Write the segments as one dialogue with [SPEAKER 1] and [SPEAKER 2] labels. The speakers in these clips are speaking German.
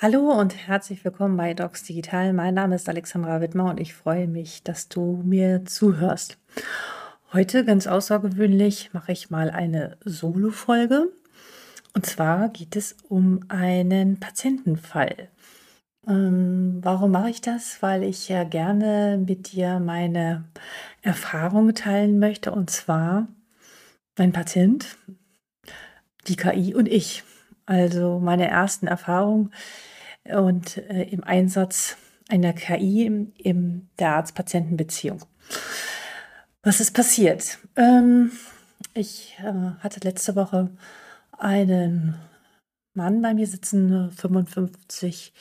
[SPEAKER 1] Hallo und herzlich willkommen bei Docs Digital. Mein Name ist Alexandra Wittmer und ich freue mich, dass du mir zuhörst. Heute ganz außergewöhnlich mache ich mal eine Solo-Folge. Und zwar geht es um einen Patientenfall. Ähm, warum mache ich das? Weil ich ja gerne mit dir meine Erfahrungen teilen möchte. Und zwar mein Patient, die KI und ich. Also meine ersten Erfahrungen und äh, im Einsatz einer KI im, in der Arzt-Patienten-Beziehung. Was ist passiert? Ähm, ich äh, hatte letzte Woche einen Mann bei mir sitzen, 55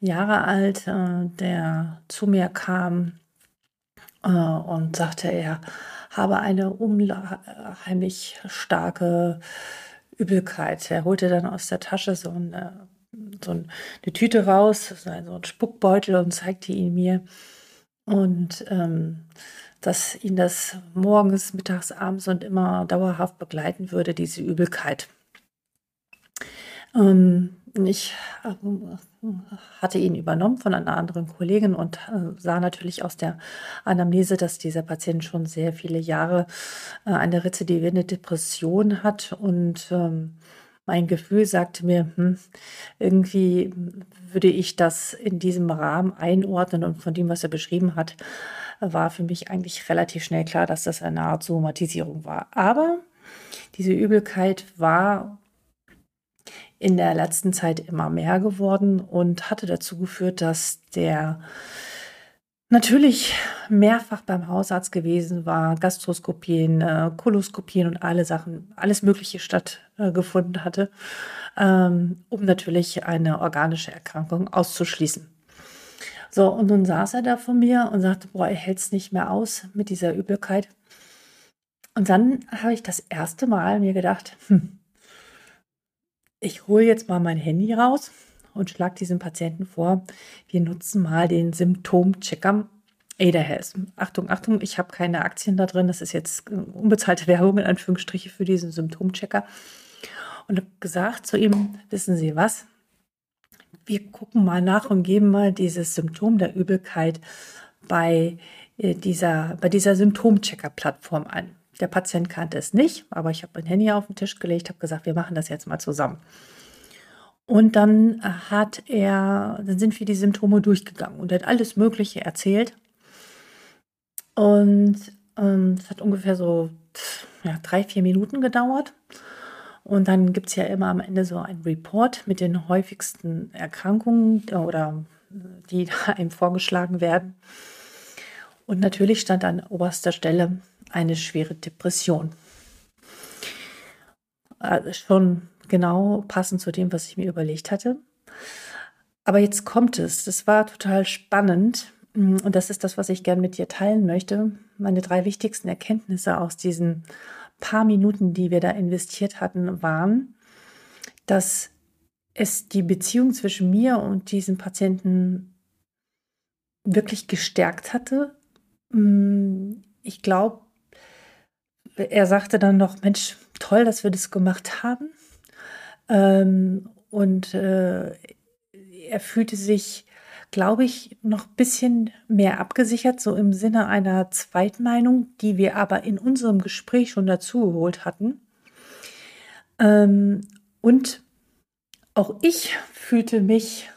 [SPEAKER 1] Jahre alt, äh, der zu mir kam äh, und sagte, er habe eine unheimlich starke Übelkeit. Er holte dann aus der Tasche so eine, so eine Tüte raus, so ein Spuckbeutel und zeigte ihn mir. Und ähm, dass ihn das morgens, mittags, abends und immer dauerhaft begleiten würde, diese Übelkeit. Ähm, ich äh, hatte ihn übernommen von einer anderen Kollegin und äh, sah natürlich aus der Anamnese, dass dieser Patient schon sehr viele Jahre äh, eine rezidivierende Depression hat. Und ähm, mein Gefühl sagte mir, hm, irgendwie würde ich das in diesem Rahmen einordnen. Und von dem, was er beschrieben hat, war für mich eigentlich relativ schnell klar, dass das eine Art Somatisierung war. Aber diese Übelkeit war in der letzten Zeit immer mehr geworden und hatte dazu geführt, dass der natürlich mehrfach beim Hausarzt gewesen war, Gastroskopien, äh, Koloskopien und alle Sachen, alles Mögliche stattgefunden äh, hatte, ähm, um natürlich eine organische Erkrankung auszuschließen. So, und nun saß er da vor mir und sagte, boah, er hält es nicht mehr aus mit dieser Übelkeit. Und dann habe ich das erste Mal mir gedacht, hm, ich hole jetzt mal mein Handy raus und schlage diesem Patienten vor, wir nutzen mal den Symptomchecker Ada Health. Achtung, Achtung, ich habe keine Aktien da drin. Das ist jetzt unbezahlte Werbung in Anführungsstriche für diesen Symptomchecker. Und habe gesagt zu ihm, wissen Sie was? Wir gucken mal nach und geben mal dieses Symptom der Übelkeit bei äh, dieser, bei dieser Symptomchecker-Plattform an. Der Patient kannte es nicht, aber ich habe mein Handy auf den Tisch gelegt, habe gesagt, wir machen das jetzt mal zusammen. Und dann hat er, dann sind wir die Symptome durchgegangen und er hat alles Mögliche erzählt. Und ähm, es hat ungefähr so ja, drei, vier Minuten gedauert. Und dann gibt es ja immer am Ende so ein Report mit den häufigsten Erkrankungen oder die einem vorgeschlagen werden. Und natürlich stand an oberster Stelle eine schwere Depression. Also schon genau passend zu dem, was ich mir überlegt hatte. Aber jetzt kommt es. Das war total spannend. Und das ist das, was ich gerne mit dir teilen möchte. Meine drei wichtigsten Erkenntnisse aus diesen paar Minuten, die wir da investiert hatten, waren, dass es die Beziehung zwischen mir und diesem Patienten wirklich gestärkt hatte. Ich glaube, er sagte dann noch, Mensch, toll, dass wir das gemacht haben. Ähm, und äh, er fühlte sich, glaube ich, noch ein bisschen mehr abgesichert, so im Sinne einer Zweitmeinung, die wir aber in unserem Gespräch schon dazu geholt hatten. Ähm, und auch ich fühlte mich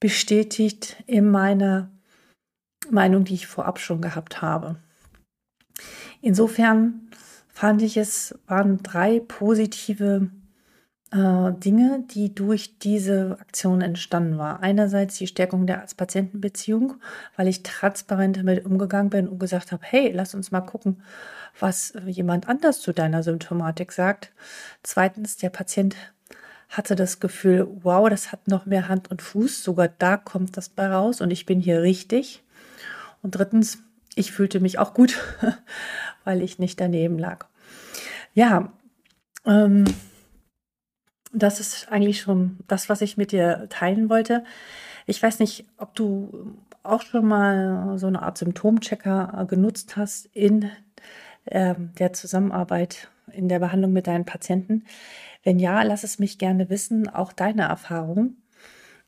[SPEAKER 1] bestätigt in meiner Meinung, die ich vorab schon gehabt habe. Insofern fand ich es waren drei positive äh, Dinge, die durch diese Aktion entstanden waren. Einerseits die Stärkung der Arzt-Patienten-Beziehung, weil ich transparent damit umgegangen bin und gesagt habe, hey, lass uns mal gucken, was jemand anders zu deiner Symptomatik sagt. Zweitens, der Patient hatte das Gefühl, wow, das hat noch mehr Hand und Fuß, sogar da kommt das bei raus und ich bin hier richtig. Und drittens, ich fühlte mich auch gut, weil ich nicht daneben lag. Ja, ähm, das ist eigentlich schon das, was ich mit dir teilen wollte. Ich weiß nicht, ob du auch schon mal so eine Art Symptomchecker äh, genutzt hast in äh, der Zusammenarbeit, in der Behandlung mit deinen Patienten. Wenn ja, lass es mich gerne wissen, auch deine Erfahrung.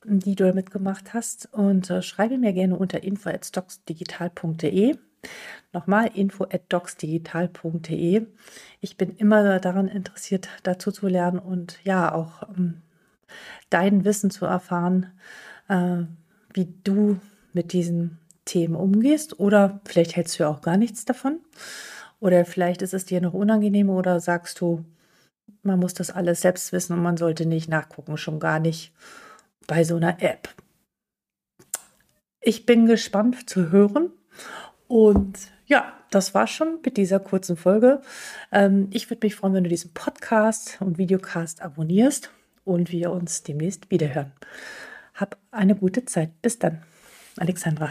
[SPEAKER 1] Die du mitgemacht hast und äh, schreibe mir gerne unter info@stocksdigital.de. Nochmal info@docsdigital.de. Ich bin immer daran interessiert, dazu zu lernen und ja auch ähm, dein Wissen zu erfahren, äh, wie du mit diesen Themen umgehst oder vielleicht hältst du ja auch gar nichts davon oder vielleicht ist es dir noch unangenehm oder sagst du, man muss das alles selbst wissen und man sollte nicht nachgucken, schon gar nicht bei so einer App. Ich bin gespannt zu hören und ja, das war schon mit dieser kurzen Folge. Ähm, ich würde mich freuen, wenn du diesen Podcast und Videocast abonnierst und wir uns demnächst wiederhören. Hab eine gute Zeit. Bis dann. Alexandra.